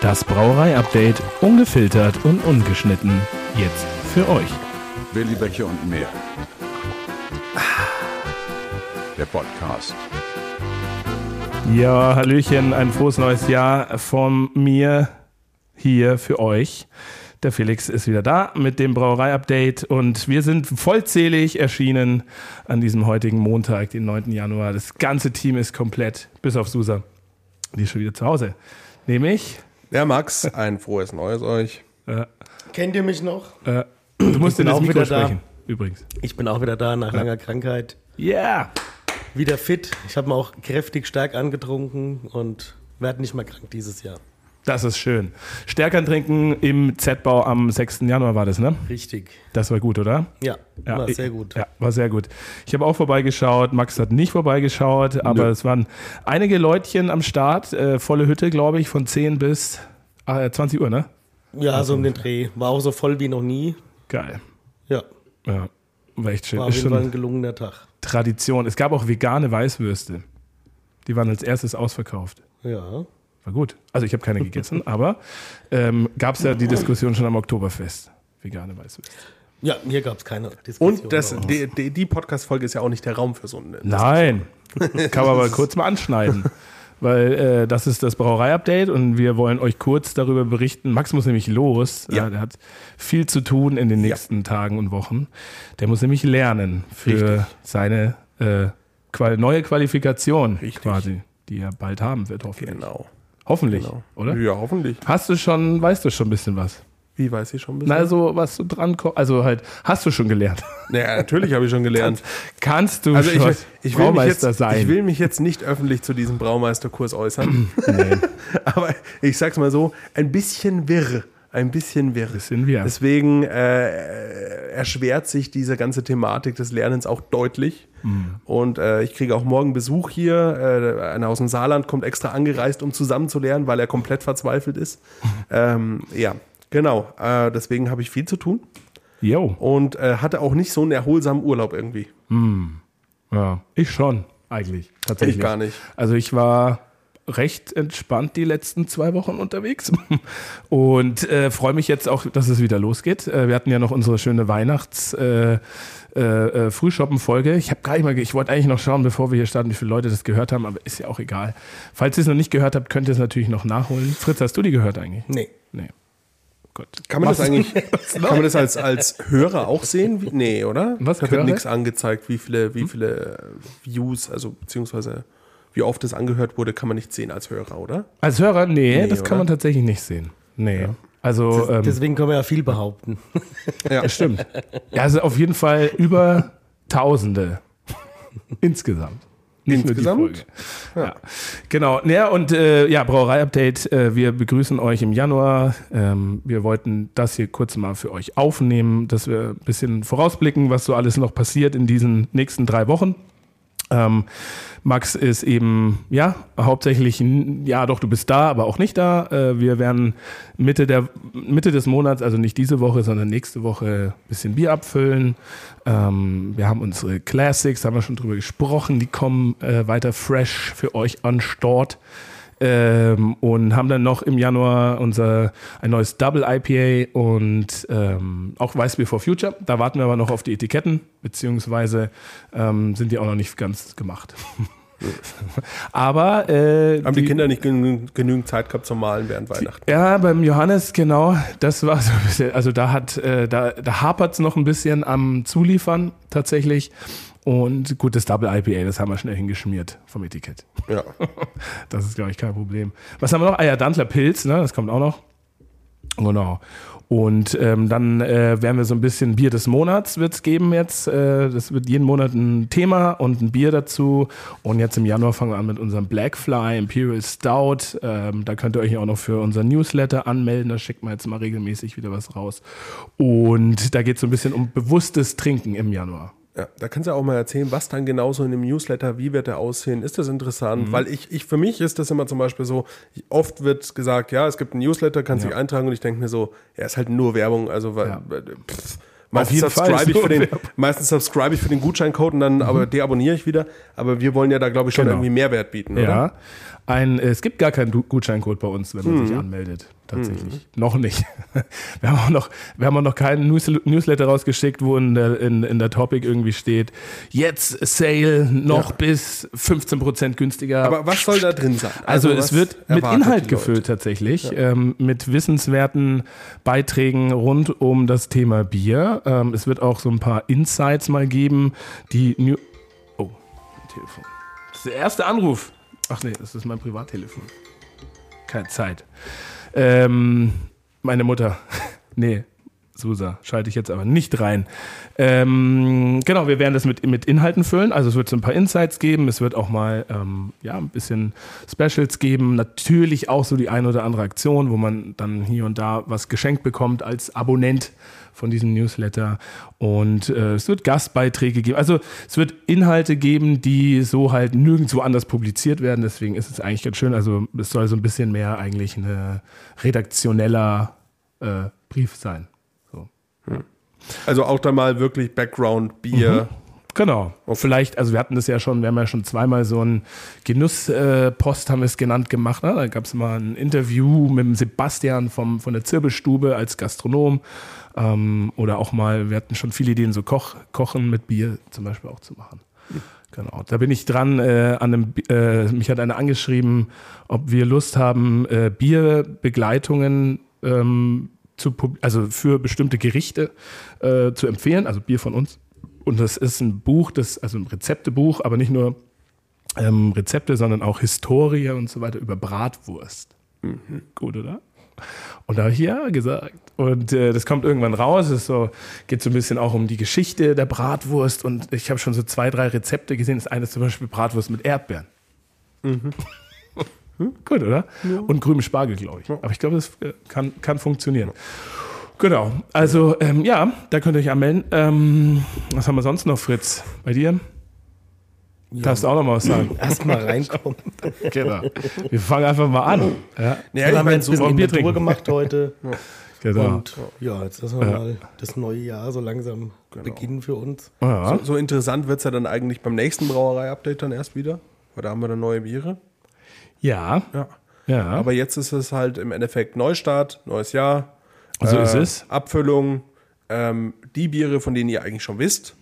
Das Brauerei-Update ungefiltert und ungeschnitten. Jetzt für euch. Willi Becher und mehr. Der Podcast. Ja, Hallöchen, ein frohes neues Jahr von mir hier für euch. Der Felix ist wieder da mit dem Brauerei-Update und wir sind vollzählig erschienen an diesem heutigen Montag, den 9. Januar. Das ganze Team ist komplett, bis auf Susa. Die ist schon wieder zu Hause. Nämlich, Ja, Max, ein frohes Neues euch. Kennt ihr mich noch? äh, du musst in das auch Mikro wieder da. sprechen, übrigens. Ich bin auch wieder da nach langer Krankheit. Yeah! Wieder fit. Ich habe mir auch kräftig stark angetrunken und werde nicht mehr krank dieses Jahr. Das ist schön. Stärkern trinken im Z-Bau am 6. Januar war das, ne? Richtig. Das war gut, oder? Ja, war ich- sehr gut. Ja, war sehr gut. Ich habe auch vorbeigeschaut, Max hat nicht vorbeigeschaut, aber es waren einige Leutchen am Start, äh, volle Hütte, glaube ich, von 10 bis äh, 20 Uhr, ne? Ja, so um den Dreh. War auch so voll wie noch nie. Geil. Ja, Ja, war echt schön. war auf Ist jeden Fall ein gelungener Tag. Tradition. Es gab auch vegane Weißwürste. Die waren als erstes ausverkauft. Ja. War gut. Also ich habe keine gegessen, aber ähm, gab es ja die Diskussion schon am Oktoberfest. Vegane Weißwürste. Ja, hier gab es keine Diskussion. Und das, die, die, die Podcast-Folge ist ja auch nicht der Raum für so eine. Nein, kann man aber kurz mal anschneiden. Weil äh, das ist das Brauerei-Update und wir wollen euch kurz darüber berichten. Max muss nämlich los. Ja. Ja. der hat viel zu tun in den nächsten Tagen und Wochen. Der muss nämlich lernen für Richtig. seine äh, neue Qualifikation Richtig. quasi, die er bald haben wird, hoffentlich. Genau. Hoffentlich, genau. oder? Ja, hoffentlich. Hast du schon, weißt du schon ein bisschen was? Wie weiß ich schon ein bisschen? Na, also was du dran kommst, also halt, hast du schon gelernt? naja, natürlich habe ich schon gelernt. Kannst du Also ich, schon ich, will mich jetzt, sein? ich will mich jetzt nicht öffentlich zu diesem Braumeisterkurs äußern. Aber ich sag's mal so, ein bisschen wirr. Ein bisschen wirr. Bisschen wirr. Deswegen äh, erschwert sich diese ganze Thematik des Lernens auch deutlich. Mhm. Und äh, ich kriege auch morgen Besuch hier. Äh, einer aus dem Saarland kommt extra angereist, um zusammen zu lernen, weil er komplett verzweifelt ist. ähm, ja, genau. Äh, deswegen habe ich viel zu tun Jo. und äh, hatte auch nicht so einen erholsamen Urlaub irgendwie. Ja, ich schon, eigentlich. Tatsächlich. Ich gar nicht. Also ich war recht entspannt die letzten zwei Wochen unterwegs und äh, freue mich jetzt auch, dass es wieder losgeht. Äh, wir hatten ja noch unsere schöne Weihnachts- äh, äh, äh, Frühshoppen-Folge. Ich habe gar nicht mal, ich wollte eigentlich noch schauen, bevor wir hier starten, wie viele Leute das gehört haben, aber ist ja auch egal. Falls ihr es noch nicht gehört habt, könnt ihr es natürlich noch nachholen. Fritz, hast du die gehört eigentlich? Nee. Nee. Gut. Kann man das Was- eigentlich, kann man das als, als Hörer auch sehen? Wie, nee, oder? Was, Da wird nichts angezeigt, wie viele, wie viele Views, also beziehungsweise wie oft das angehört wurde, kann man nicht sehen als Hörer, oder? Als Hörer, nee, Nee, das kann oder? man tatsächlich nicht sehen. Nee. Also, ähm, Deswegen können wir ja viel behaupten. Ja, stimmt. Ja, also auf jeden Fall über Tausende insgesamt. Nicht Insgesamt? Folge. Ja. Genau. Ja, und äh, ja, Brauerei-Update. Äh, wir begrüßen euch im Januar. Ähm, wir wollten das hier kurz mal für euch aufnehmen, dass wir ein bisschen vorausblicken, was so alles noch passiert in diesen nächsten drei Wochen. Ähm, Max ist eben, ja, hauptsächlich, ja, doch, du bist da, aber auch nicht da. Äh, wir werden Mitte, der, Mitte des Monats, also nicht diese Woche, sondern nächste Woche ein bisschen Bier abfüllen. Ähm, wir haben unsere Classics, haben wir schon drüber gesprochen, die kommen äh, weiter fresh für euch an Start. Ähm, und haben dann noch im Januar unser ein neues Double IPA und ähm, auch Weißbier for Future. Da warten wir aber noch auf die Etiketten, beziehungsweise ähm, sind die auch noch nicht ganz gemacht. aber äh, Haben die, Kinder nicht genü genügend Zeit gehabt zum Malen während Weihnachten? ja, beim Johannes, genau, das war so ein bisschen, also da hat, äh, da, da hapert es noch ein bisschen am Zuliefern tatsächlich. Und gut, das Double IPA, das haben wir schnell hingeschmiert vom Etikett. Ja. Das ist, glaube ich, kein Problem. Was haben wir noch? Ah ja, Dantler Pilz, ne? Das kommt auch noch. Genau. Und ähm, dann äh, werden wir so ein bisschen Bier des Monats wird's geben jetzt. Äh, das wird jeden Monat ein Thema und ein Bier dazu. Und jetzt im Januar fangen wir an mit unserem Blackfly Imperial Stout. Ähm, da könnt ihr euch auch noch für unser Newsletter anmelden. Da schickt man jetzt mal regelmäßig wieder was raus. Und da geht's so ein bisschen um bewusstes Trinken im Januar. Ja, da kannst du auch mal erzählen, was dann genauso in dem Newsletter, wie wird der aussehen? Ist das interessant? Weil ich, ich, für mich ist das immer zum Beispiel so, oft wird gesagt, ja, es gibt einen Newsletter, kannst dich eintragen und ich denke mir so, ja, ist halt nur Werbung, also weil, Ja. pff, meistens subscribe ich für den, Werbung. meistens subscribe ich für den Gutscheincode und dann aber deabonniere ich wieder. Aber wir wollen ja da, glaube ich, schon Genau. irgendwie Mehrwert bieten, Ja. Ein, es gibt gar keinen Gutscheincode bei uns, wenn man sich anmeldet. Tatsächlich. Noch nicht. Wir haben auch noch, wir haben auch noch keinen News Newsletter rausgeschickt, wo in der, in, in der Topic irgendwie steht, jetzt Sale noch bis 15% günstiger. Aber was soll da drin sein? Also, was es wird mit Inhalt gefüllt tatsächlich, ähm, mit wissenswerten Beiträgen rund um das Thema Bier. Ähm, es wird auch so ein paar Insights mal geben, die New Oh, Telefon. Das ist der erste Anruf. Ach nee, das ist mein Privattelefon. Keine Zeit. Ähm, meine Mutter. nee, Susa, schalte ich jetzt aber nicht rein. Ähm, genau, wir werden das mit, mit Inhalten füllen. Also es wird so ein paar Insights geben. Es wird auch mal ähm, ja, ein bisschen Specials geben. Natürlich auch so die ein oder andere Aktion, wo man dann hier und da was geschenkt bekommt als Abonnent von diesem Newsletter. Und äh, es wird Gastbeiträge geben. Also es wird Inhalte geben, die so halt nirgendwo anders publiziert werden. Deswegen ist es eigentlich ganz schön. Also es soll so ein bisschen mehr eigentlich ein redaktioneller äh, Brief sein. So. Also auch da mal wirklich Background, Bier. Genau. Vielleicht, also wir hatten das ja schon, wir haben ja schon zweimal so ein Genusspost, haben wir es genannt, gemacht. Ne? Da gab es mal ein Interview mit dem Sebastian vom, von der Zirbelstube als Gastronom. Ähm, oder auch mal, wir hatten schon viele Ideen, so Koch, Kochen mit Bier zum Beispiel auch zu machen. Genau, da bin ich dran. Äh, an einem, äh, mich hat einer angeschrieben, ob wir Lust haben, äh, Bierbegleitungen ähm, zu, also für bestimmte Gerichte äh, zu empfehlen, also Bier von uns. Und das ist ein Buch, das, also ein Rezeptebuch, aber nicht nur ähm, Rezepte, sondern auch Historie und so weiter über Bratwurst. Gut, oder? Und da habe ich ja gesagt. Und äh, das kommt irgendwann raus. Es so, geht so ein bisschen auch um die Geschichte der Bratwurst. Und ich habe schon so zwei, drei Rezepte gesehen. Das eine ist zum Beispiel Bratwurst mit Erdbeeren. Hm? Gut, oder? Und grünem Spargel, glaube ich. Aber ich glaube, das äh, kann, kann funktionieren. Genau. Also, ähm, ja, da könnt ihr euch anmelden. Ähm, was haben wir sonst noch, Fritz? Bei dir? Darfst du auch noch mal was sagen? Erstmal reinkommen. genau. Wir fangen einfach mal an. Ja, Ja, wir haben jetzt ein so, bisschen Bier trinken. gemacht heute. genau. Und ja, jetzt lassen wir Ja. mal das neue Jahr so langsam beginnen für uns. ja. so, so interessant wird es ja dann eigentlich beim nächsten Brauerei-Update dann erst wieder. Weil da haben wir dann neue Biere. Ja. Ja. Ja. Aber jetzt ist es halt im Endeffekt Neustart, neues Jahr. Äh, So ist es. Abfüllung, ähm, die Biere, von denen ihr eigentlich schon wisst.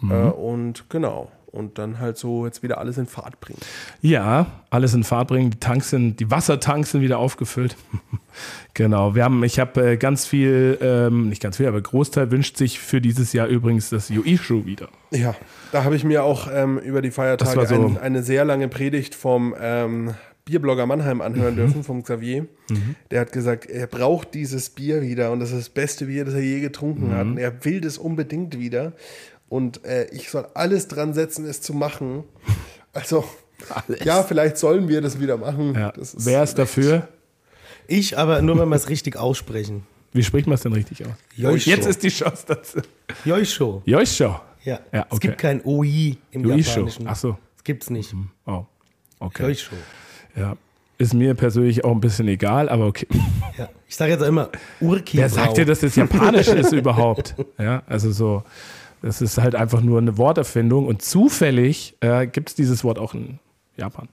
Mhm. Äh, und genau. Und dann halt so jetzt wieder alles in Fahrt bringen. Ja, alles in Fahrt bringen. Die Tanks sind, die Wassertanks sind wieder aufgefüllt. genau. Wir haben, ich habe äh, ganz viel, ähm, nicht ganz viel, aber Großteil wünscht sich für dieses Jahr übrigens das Yuishu wieder. Ja, da habe ich mir auch ähm, über die Feiertage so- ein, eine sehr lange Predigt vom ähm, Bierblogger Mannheim Mhm. anhören dürfen, vom Xavier. Der hat gesagt, er braucht dieses Bier wieder und das ist das beste Bier, das er je getrunken Mhm. hat. Und er will das unbedingt wieder. Und äh, ich soll alles dran setzen, es zu machen. Also, ja, vielleicht sollen wir das wieder machen. Ja. Das ist Wer ist dafür? Ich aber nur, wenn wir es richtig aussprechen. Wie spricht man es denn richtig aus? Joisho. Jetzt ist die Chance dazu. Joisho. Yoisho. Ja. Ja, Es okay. gibt kein OI im Yoisho. Japanischen. Ach so. Das gibt's nicht. Oh. Okay. Joisho. Ja. Ist mir persönlich auch ein bisschen egal, aber okay. Ja. Ich sage jetzt auch immer Urki. Wer sagt dir, dass das japanisch ist überhaupt? Ja, also so, das ist halt einfach nur eine Worterfindung und zufällig äh, gibt es dieses Wort auch in Japan.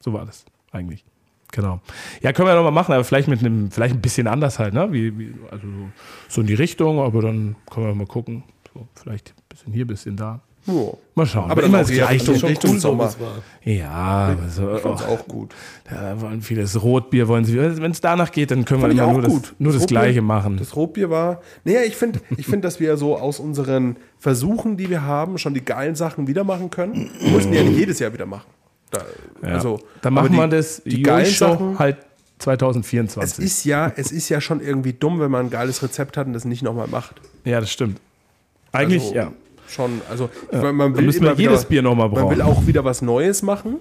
So war das eigentlich. Genau. Ja, können wir nochmal machen, aber vielleicht mit einem, vielleicht ein bisschen anders halt, ne? Wie, wie, also so, so in die Richtung, aber dann können wir mal gucken. So, vielleicht ein bisschen hier, ein bisschen da. Ja. Mal schauen. Aber immer eher Gleiche. Richtung- Richtung so, Sommer. es. Ja, also, Ich fand's oh, auch gut. da wollen viele das Rotbier wollen sie. Wenn es danach geht, dann können Fand wir nur das, nur das, Das Gleiche machen. Das Rotbier war. Naja, ich finde, ich find, dass wir so aus unseren Versuchen, die wir haben, schon die geilen Sachen wieder machen können. Wir müssen die ja nicht jedes Jahr wieder machen. Da, Ja. also, Dann machen die, wir das Die geilen Sachen. halt Es 2024. ist, ja, es ist ja schon irgendwie dumm, wenn man ein geiles Rezept hat und das nicht nochmal macht. ja, das stimmt. Eigentlich, also, ja. Schon, also ich meine, man will müssen wir immer wieder, jedes Bier noch mal Man will brauchen. auch wieder was Neues machen.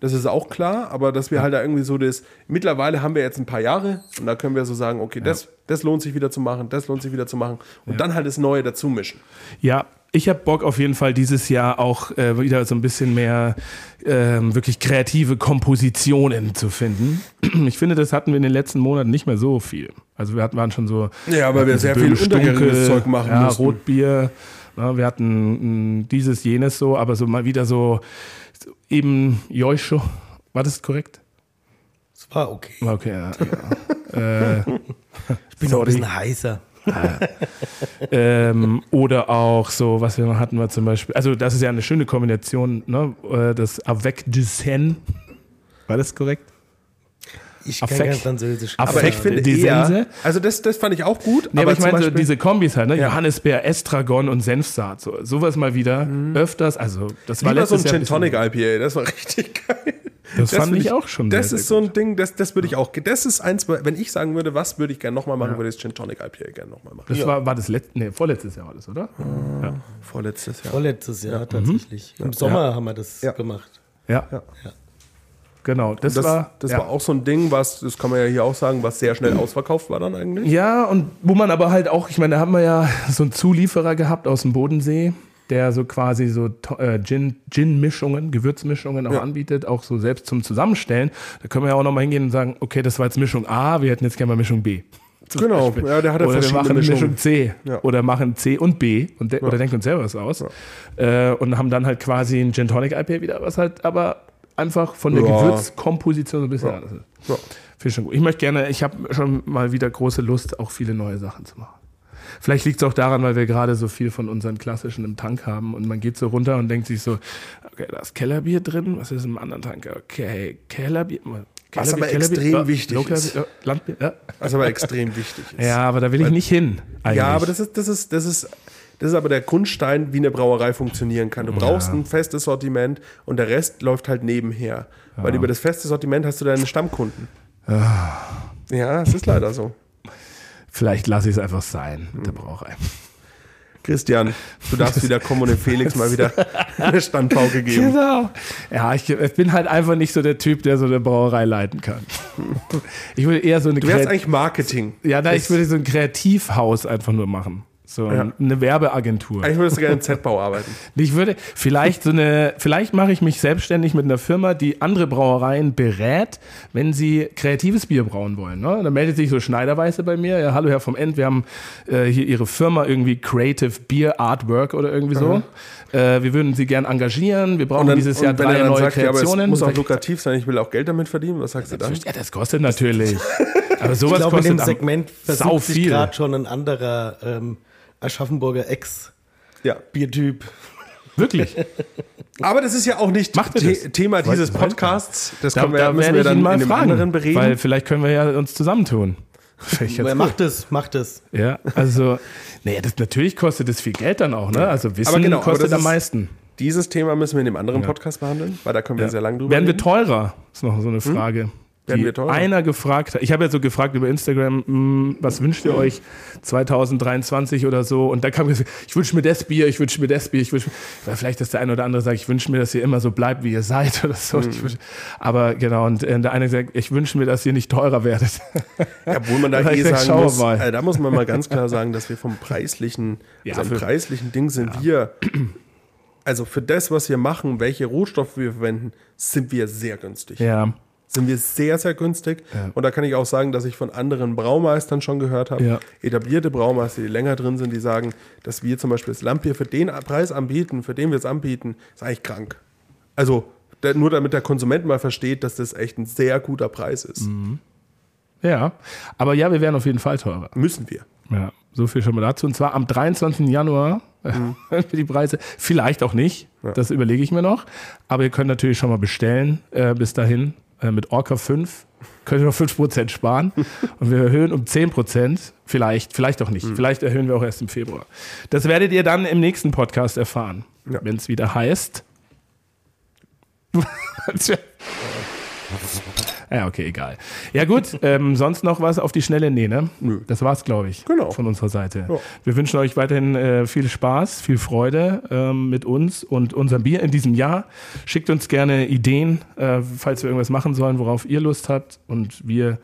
Das ist auch klar, aber dass wir halt da irgendwie so das. Mittlerweile haben wir jetzt ein paar Jahre und da können wir so sagen, okay, das, das lohnt sich wieder zu machen, das lohnt sich wieder zu machen und dann halt das Neue dazu mischen. Ja, ich habe Bock auf jeden Fall dieses Jahr auch äh, wieder so ein bisschen mehr ähm, wirklich kreative Kompositionen zu finden. Ich finde, das hatten wir in den letzten Monaten nicht mehr so viel. Also wir hatten, waren schon so Ja, weil wir sehr viel untergäriges Zeug machen ja, mussten. Rotbier. Na, wir hatten mh, dieses, jenes so, aber so mal wieder so, so eben Joisho. War das korrekt? Das war okay. Okay, ja. ja. äh, Ich bin noch ein bisschen heißer. ähm, oder auch so, was wir noch hatten, wir zum Beispiel, also das ist ja eine schöne Kombination, ne? Äh, Das Avec du Seine. War das korrekt? Ich kann Affekt. kein Französisch. Affekt. Aber ich finde die eher, Sense? also das, das fand ich auch gut. Nee, aber, ich zum meine so diese Kombis halt, ne? Ja. Johannisbeer, Estragon und Senfsaat. So, sowas mal wieder öfters. Also das war Lieber so ein letztes Jahr Gin Tonic IPA, das war richtig geil. Das fand würde ich auch schon Das sehr, ist sehr so ein Ding, das, das würde ich auch, das ist eins, wenn ich sagen würde, was würde ich gerne nochmal machen, würde ich das Gin Tonic IPA gerne nochmal machen. Das war, war das letzte, nee, vorletztes Jahr war das, oder? Ja. Vorletztes Jahr. Vorletztes Jahr tatsächlich. Im Sommer haben wir das Ja. gemacht. Ja. Ja. Genau. Das, Das, war, das ja. war auch so ein Ding, was, das kann man ja hier auch sagen, was sehr schnell ausverkauft war dann eigentlich. Ja, und wo man aber halt auch, ich meine, da haben wir ja so einen Zulieferer gehabt aus dem Bodensee, der so quasi so äh, Gin- Gin-Mischungen, Gewürzmischungen auch Ja. anbietet, auch so selbst zum Zusammenstellen. Da können wir ja auch nochmal hingehen und sagen, okay, das war jetzt Mischung A, wir hätten jetzt gerne mal Mischung B. Genau, ja, der hatte Oder wir machen Mischungen. Mischung C Ja. oder machen C und B und de oder denken uns selber was aus. Äh, und haben dann halt quasi ein Gin Tonic IPA wieder, was halt aber einfach von der Ja. Gewürzkomposition so ein bisschen anders ist. Ja. Finde ich schon gut. Ich möchte gerne, ich habe schon mal wieder große Lust, auch viele neue Sachen zu machen. Vielleicht liegt es auch daran, weil wir gerade so viel von unseren klassischen im Tank haben und man geht so runter und denkt sich so, okay, da ist Kellerbier drin, was ist im anderen Tank? Okay, Kellerbier. Was Kellerbier, aber Kellerbier, extrem ja, wichtig Lokalbier, ist. ja, Landbier, ja. Was aber extrem wichtig ist. ja, aber da will ich nicht hin. Eigentlich. Ja, aber das ist, das ist, das ist, das ist aber der Grundstein, wie eine Brauerei funktionieren kann. Du brauchst ein festes Sortiment und der Rest läuft halt nebenher. Weil über das feste Sortiment hast du deine Stammkunden. Ja, es ist leider so. Vielleicht lasse ich es einfach sein mit der Brauerei. Christian, du darfst wieder kommen und dem Felix mal wieder eine Standpauke geben. Genau. Ja, ich, ich bin halt einfach nicht so der Typ, der so eine Brauerei leiten kann. Ich würde eher so eine Du wärst Kreat- eigentlich Marketing. Ja, nein, ich würde so ein Kreativhaus einfach nur machen. So Ja. eine Werbeagentur. Eigentlich würdest du gerne im Z-Bau arbeiten. Ich würde vielleicht so eine, vielleicht mache ich mich selbstständig mit einer Firma, die andere Brauereien berät, wenn sie kreatives Bier brauen wollen. Ne? Dann meldet sich so Schneiderweiße bei mir. Ja, hallo Herr vom End, wir haben äh, hier Ihre Firma irgendwie Creative Beer Artwork oder irgendwie so. Äh, wir würden Sie gern engagieren. Wir brauchen dieses Jahr drei dann neue sagt, ja, Kreationen. muss auch ich, lukrativ sein, ich will auch Geld damit verdienen, was sagst du dann? ja, das kostet natürlich. Aber Ich sowas glaube, in kostet dem am- Segment versucht sich viel. gerade schon ein anderer ähm, Aschaffenburger Ja. Ex-Biertyp. Wirklich. Aber das ist ja auch nicht Macht The das? Thema dieses Podcasts. Das Da, können wir, da müssen wir dann mal in einem fragen, anderen bereden. weil vielleicht können wir ja uns zusammentun. Wer cool. macht es? Macht es. Ja, also, naja, das, natürlich kostet das viel Geld dann auch, ne? Also Wissen Aber genau, aber kostet das am ist- meisten. Dieses Thema müssen wir in dem anderen Podcast behandeln, weil da können wir sehr lange drüber Werden wir reden. teurer? Ist noch so eine Frage. Werden die einer gefragt hat. Ich habe ja so gefragt über Instagram, mh, was wünscht ihr euch 2023 oder so? Und da kam gesagt, ich wünsche mir das Bier, ich wünsche mir das Bier, ich wünsche mir, vielleicht, dass der eine oder andere sagt, ich wünsche mir, dass ihr immer so bleibt, wie ihr seid oder so. Mhm. Wünsch, aber genau, und äh, der eine sagt, ich wünsche mir, dass ihr nicht teurer werdet. Ja, obwohl man da eh sagen wir muss, äh, da muss man mal ganz klar sagen, dass wir vom preislichen, Ja, also für- preislichen Ding sind wir, also für das, was wir machen, welche Rohstoffe wir verwenden, sind wir sehr günstig. ja, Sind wir sehr, sehr günstig. Ja. Und da kann ich auch sagen, dass ich von anderen Braumeistern schon gehört habe, Ja. etablierte Braumeister, die länger drin sind, die sagen, dass wir zum Beispiel das Lampier für den Preis anbieten, für den wir es anbieten, ist eigentlich krank. Also nur damit der Konsument mal versteht, dass das echt ein sehr guter Preis ist. Mhm. ja. Aber ja, wir werden auf jeden Fall teurer. Müssen wir. Ja, so viel schon mal dazu. Und zwar am 23. Januar Mhm. für die Preise. Vielleicht auch nicht. Das überlege ich mir noch. Aber ihr könnt natürlich schon mal bestellen äh, bis dahin äh, mit Orca 5. Könnt ihr noch 5% sparen. Und wir erhöhen um 10%. Vielleicht, vielleicht auch Mhm. nicht. Vielleicht erhöhen wir auch erst im Februar. Das werdet ihr dann im nächsten Podcast erfahren. Ja. Wenn es wieder heißt. Ja, okay, egal. Ja, gut, ähm, sonst noch was auf die Schnelle? Nee, ne? Nö. Das war's, glaube ich. Genau. Von unserer Seite. Ja. Wir wünschen euch weiterhin äh, viel Spaß, viel Freude ähm, mit uns und unserem Bier in diesem Jahr. Schickt uns gerne Ideen, äh, falls wir irgendwas machen sollen, worauf ihr Lust habt und wir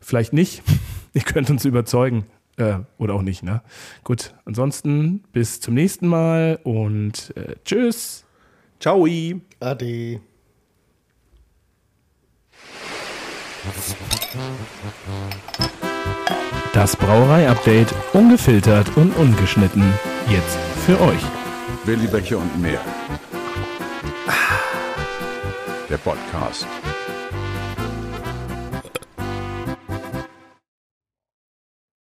vielleicht nicht. ihr könnt uns überzeugen. Äh, oder auch nicht, ne? Gut, ansonsten bis zum nächsten Mal und äh, tschüss. Ciao. Ade. Das Brauerei-Update ungefiltert und ungeschnitten. Jetzt für euch. Willi Becher und mehr. Der Podcast.